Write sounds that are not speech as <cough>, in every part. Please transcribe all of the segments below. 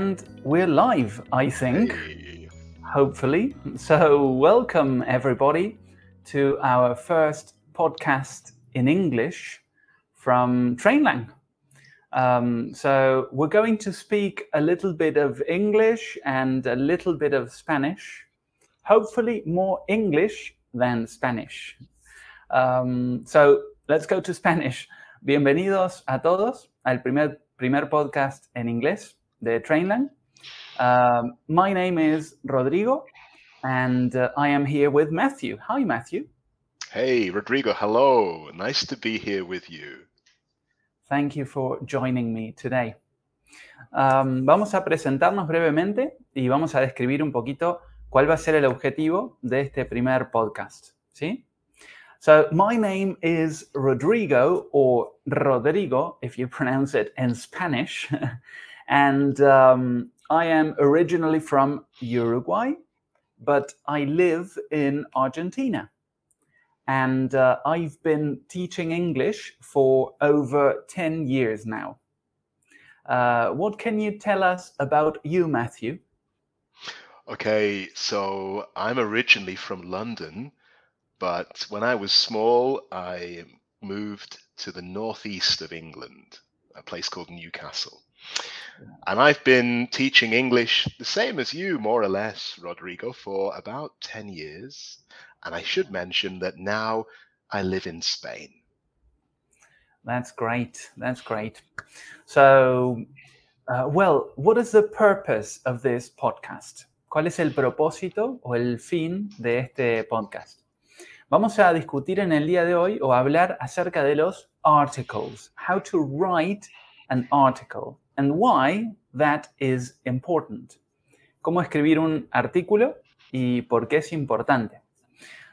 and we're live, I think, Hey. hopefully. So, welcome everybody to our first podcast in English from Trainlang. Um, so, we're going to speak a little bit of English and a little bit of Spanish, hopefully, more English than Spanish. Um, so, let's go to Spanish. Bienvenidos a todos al primer, primer podcast en inglés de Trainlang. Um, my name is Rodrigo, and uh, I am here with Matthew. Hi, Matthew. Hey, Rodrigo, hello. Nice to be here with you. Thank you for joining me today. Um, vamos a presentarnos brevemente y vamos a describir un poquito cuál va a ser el objetivo de este primer podcast. ¿Sí? So, my name is Rodrigo, or Rodrigo, if you pronounce it in Spanish. <laughs> and um, I am originally from Uruguay, but I live in Argentina. And uh, I've been teaching English for over 10 years now. Uh, what can you tell us about you, Matthew? Okay, so I'm originally from London, but when I was small, I moved to the northeast of England, a place called Newcastle. And I've been teaching English the same as you, more or less, Rodrigo, for about 10 years. And I should mention that now I live in Spain. That's great. That's great. So, uh, well, what is the purpose of this podcast? ¿Cuál es el propósito o el fin de este podcast? Vamos a discutir en el día de hoy o hablar acerca de los articles, how to write an article and why that is important. Cómo escribir un artículo y por qué es importante.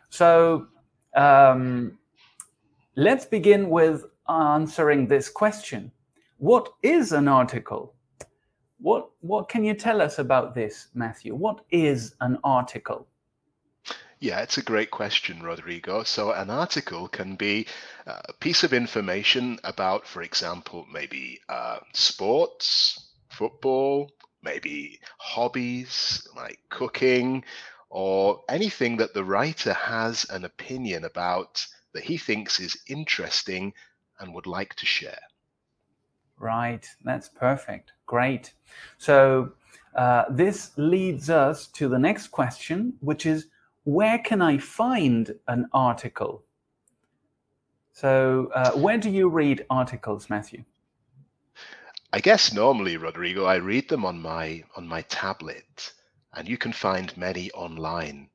So, um, let's begin with answering this question. What is an article? What, what can you tell us about this, Matthew? What is an article? Yeah, it's a great question, Rodrigo. So, an article can be uh, a piece of information about, for example, maybe uh, sports, football, maybe hobbies like cooking, or anything that the writer has an opinion about that he thinks is interesting and would like to share. Right, that's perfect. Great. So, uh, this leads us to the next question, which is where can I find an article? So, uh, where do you read articles, Matthew? I guess normally, Rodrigo, I read them on my on my tablet, and you can find many online.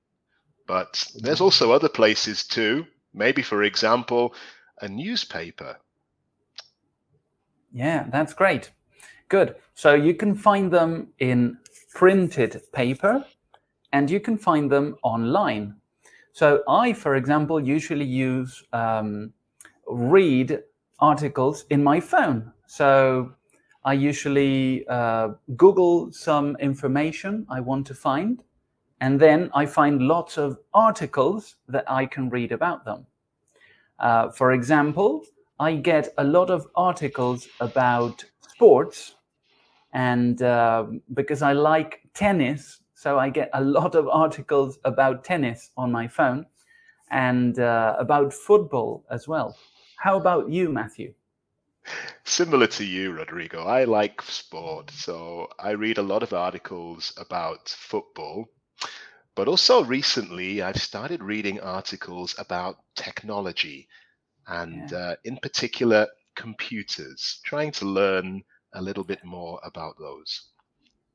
But there's also other places too. Maybe, for example, a newspaper. Yeah, that's great. Good. So you can find them in printed paper and you can find them online. So I, for example, usually use um, read articles in my phone. So I usually uh, Google some information I want to find, and then I find lots of articles that I can read about them. Uh, for example, I get a lot of articles about sports, and uh, because I like tennis, so I get a lot of articles about tennis on my phone and uh, about football as well. How about you, Matthew? Similar to you, Rodrigo, I like sport, so I read a lot of articles about football. But also recently, I've started reading articles about technology and, Yeah. uh, in particular, computers, trying to learn a little bit more about those.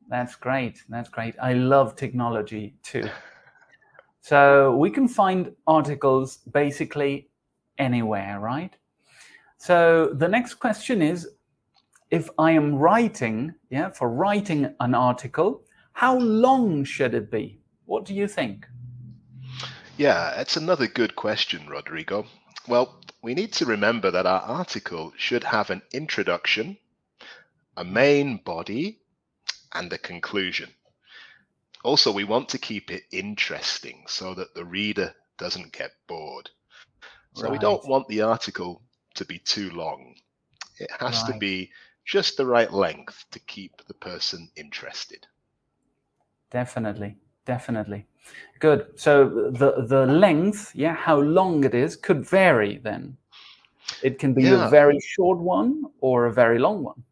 That's great. That's great. I love technology too. So we can find articles basically anywhere, right? So the next question is if I am writing, yeah, for writing an article, how long should it be? What do you think? Yeah, that's another good question, Rodrigo. Well, we need to remember that our article should have an introduction, a main body, and a conclusion. Also, we want to keep it interesting so that the reader doesn't get bored. So we don't want the article to be too long. It has to be just the right length to keep the person interested. Definitely, definitely. Good. So the the length, yeah, how long it is could vary then. It can be Yeah. a very short one or a very long one.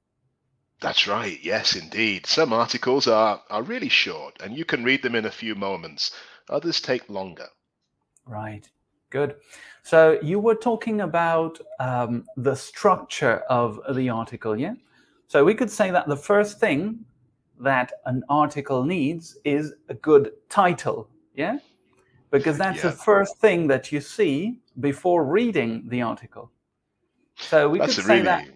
That's right. Yes, indeed. Some articles are, are really short and you can read them in a few moments. Others take longer. Right. Good. So you were talking about um, the structure of the article, yeah? So we could say that the first thing that an article needs is a good title, yeah? Because that's the first thing that you see before reading the article. So we That's could say really that,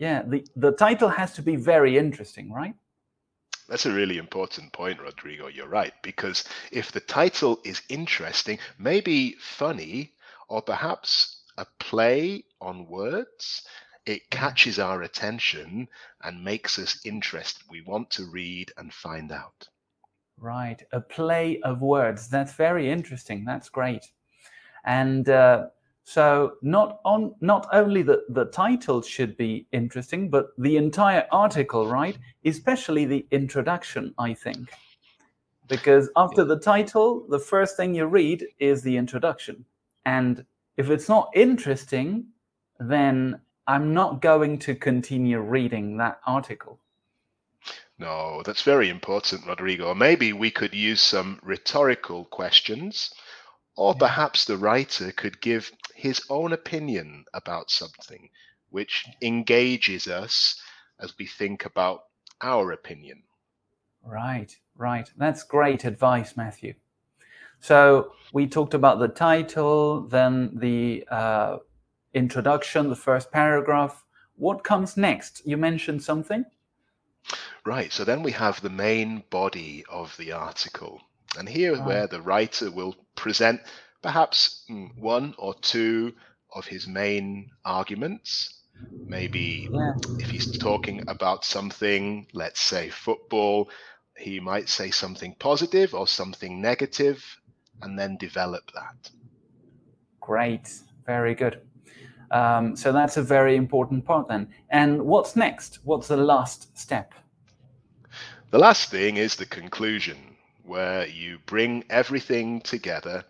yeah, the, the title has to be very interesting, right? that's a really important point, Rodrigo. You're right. Because if the title is interesting, maybe funny, or perhaps a play on words, it catches our attention and makes us interested. We want to read and find out. Right, a play of words. That's very interesting. That's great. And uh, so, not on not only the the title should be interesting, but the entire article, right? Especially the introduction, I think, because after the title, the first thing you read is the introduction, and if it's not interesting, then I'm not going to continue reading that article. No, that's very important, Rodrigo. Maybe we could use some rhetorical questions, or Yeah. perhaps the writer could give his own opinion about something, which engages us as we think about our opinion. Right, right. That's great advice, Matthew. So we talked about the title, then the uh, introduction, the first paragraph. What comes next? You mentioned something. Right, so then we have the main body of the article. And here Right. where the writer will present perhaps mm, one or two of his main arguments. Maybe Yeah, if he's talking about something, let's say football, he might say something positive or something negative and then develop that. great. Very good. Um, so that's a very important part then. And what's next? What's the last step? The last thing is the conclusion, where you bring everything together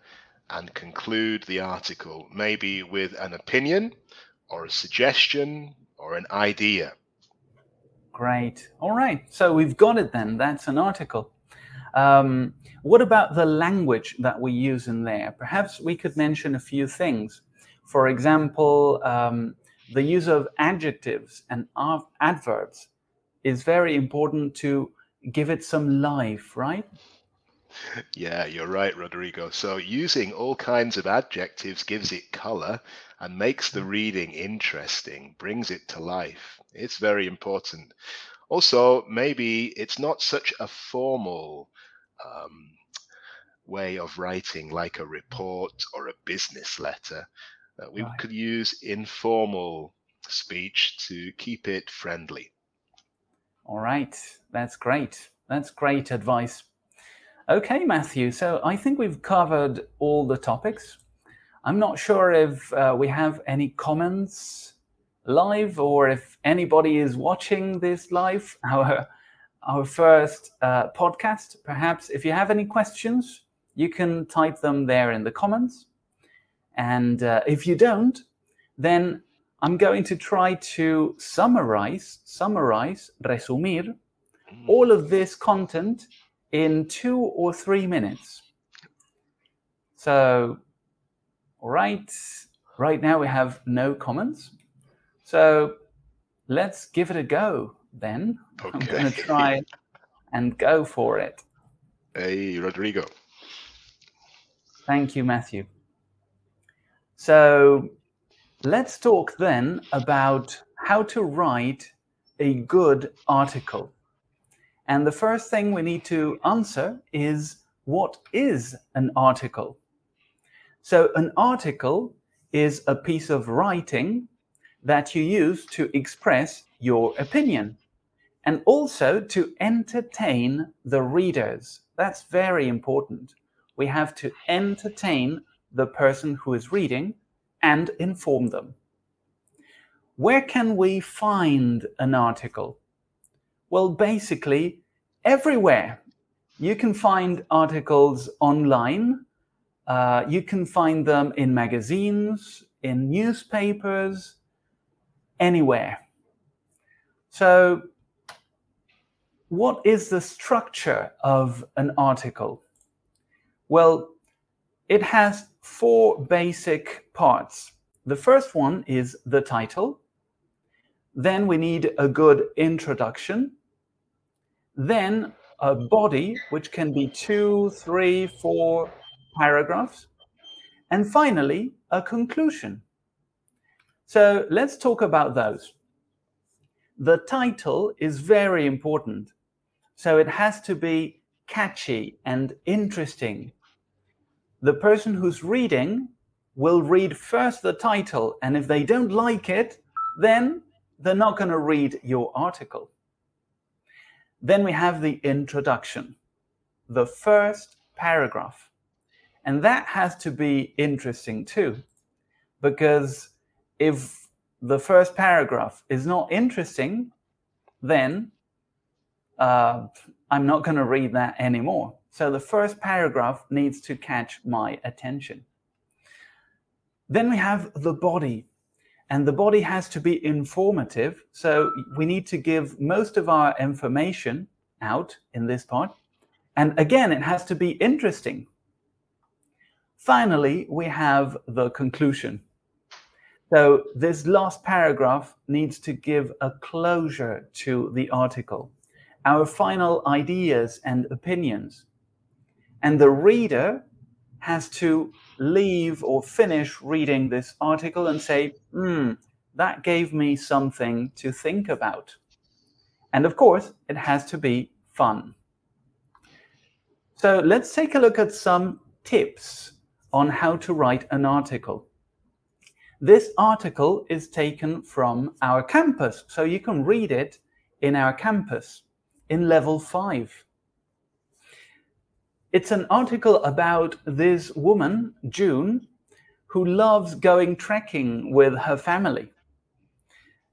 and conclude the article, maybe with an opinion or a suggestion or an idea. Great. All right. So we've got it then. That's an article. Um, what about the language that we use in there? Perhaps we could mention a few things. For example, um, the use of adjectives and adverbs is very important to give it some life, right? Yeah, you're right, Rodrigo. So using all kinds of adjectives gives it color and makes the reading interesting, brings it to life. It's very important. Also, maybe it's not such a formal um, way of writing like a report or a business letter. Uh, we Right. could use informal speech to keep it friendly. All right. That's great. That's great advice. Okay, Matthew. So I think we've covered all the topics. I'm not sure if uh, we have any comments live or if anybody is watching this live, <laughs> our, our first uh, podcast. Perhaps if you have any questions, you can type them there in the comments. And uh, if you don't, then I'm going to try to summarize, summarize, resumir, Mm. all of this content in two or three minutes. So, all right, right now we have no comments. So let's give it a go then. I'm going to try and go for it. Hey, Rodrigo. Thank you, Matthew. So let's talk then about how to write a good article. And the first thing we need to answer is what is an article? So, an article is a piece of writing that you use to express your opinion and also to entertain the readers. That's very important. We have to entertain the person who is reading and inform them. where can we find an article? Well, basically, everywhere. You can find articles online. Uh, you can find them in magazines, in newspapers, anywhere. So, what is the structure of an article? Well, it has four basic parts. The first one is the title. Then we need a good introduction. Then a body, which can be two, three, four paragraphs. And finally, a conclusion. So let's talk about those. The title is very important. So it has to be catchy and interesting. The person who's reading will read first the title, and if they don't like it, then they're not going to read your article. Then we have the introduction, the first paragraph. And that has to be interesting too, because if the first paragraph is not interesting, then uh, I'm not going to read that anymore. So the first paragraph needs to catch my attention. Then we have the body, and the body has to be informative. So we need to give most of our information out in this part. And again, it has to be interesting. Finally, we have the conclusion. So this last paragraph needs to give a closure to the article, our final ideas and opinions. And the reader has to leave or finish reading this article and say, hmm, that gave me something to think about. And of course, it has to be fun. So let's take a look at some tips on how to write an article. This article is taken from our campus, so you can read it in our campus in level five. It's an article about this woman, June, who loves going trekking with her family.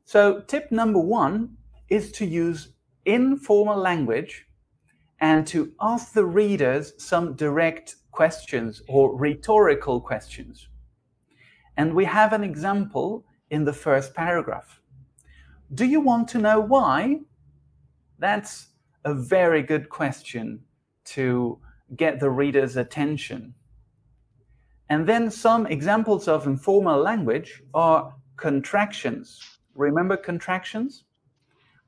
So, tip number one is to use informal language and to ask the readers some direct questions or rhetorical questions. And we have an example in the first paragraph. Do you want to know why? That's a very good question to get the reader's attention. And then some examples of informal language are contractions. Remember contractions?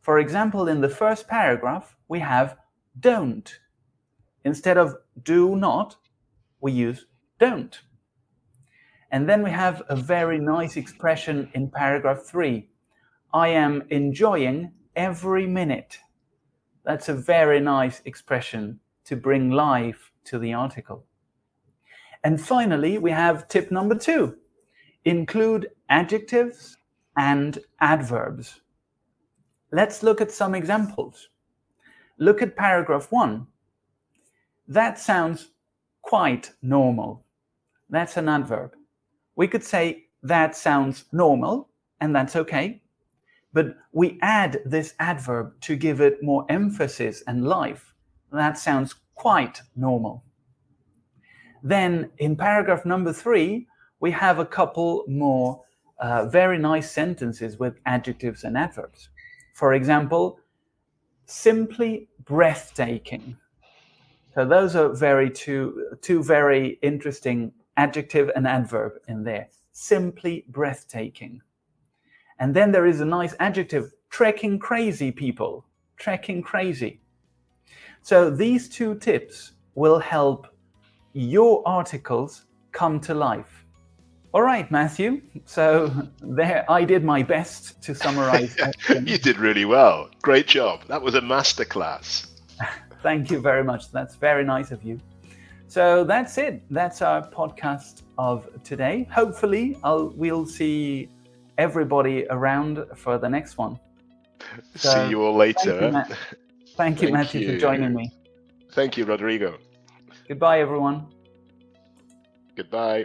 For example, in the first paragraph, we have don't. Instead of do not, we use don't. And then we have a very nice expression in paragraph three I am enjoying every minute. That's a very nice expression to bring life to the article. And finally, we have tip number two include adjectives and adverbs. Let's look at some examples. Look at paragraph one. That sounds quite normal. That's an adverb. We could say that sounds normal, and that's okay. But we add this adverb to give it more emphasis and life. That sounds quite normal. Then in paragraph number three, we have a couple more uh, very nice sentences with adjectives and adverbs. For example, simply breathtaking. So those are very two two very interesting adjective and adverb in there. Simply breathtaking. And then there is a nice adjective, trekking crazy people. Trekking crazy. So these two tips will help your articles come to life. All right, Matthew. So <laughs> there, I did my best to summarize. <laughs> you did really well. Great job. That was a masterclass. <laughs> Thank you very much. That's very nice of you. So that's it. That's our podcast of today. Hopefully, I'll, we'll see everybody around for the next one. So, see you all later. Thank you, Ma- thank you thank Matthew, you. for joining me. Thank you, Rodrigo. Goodbye, everyone. Goodbye.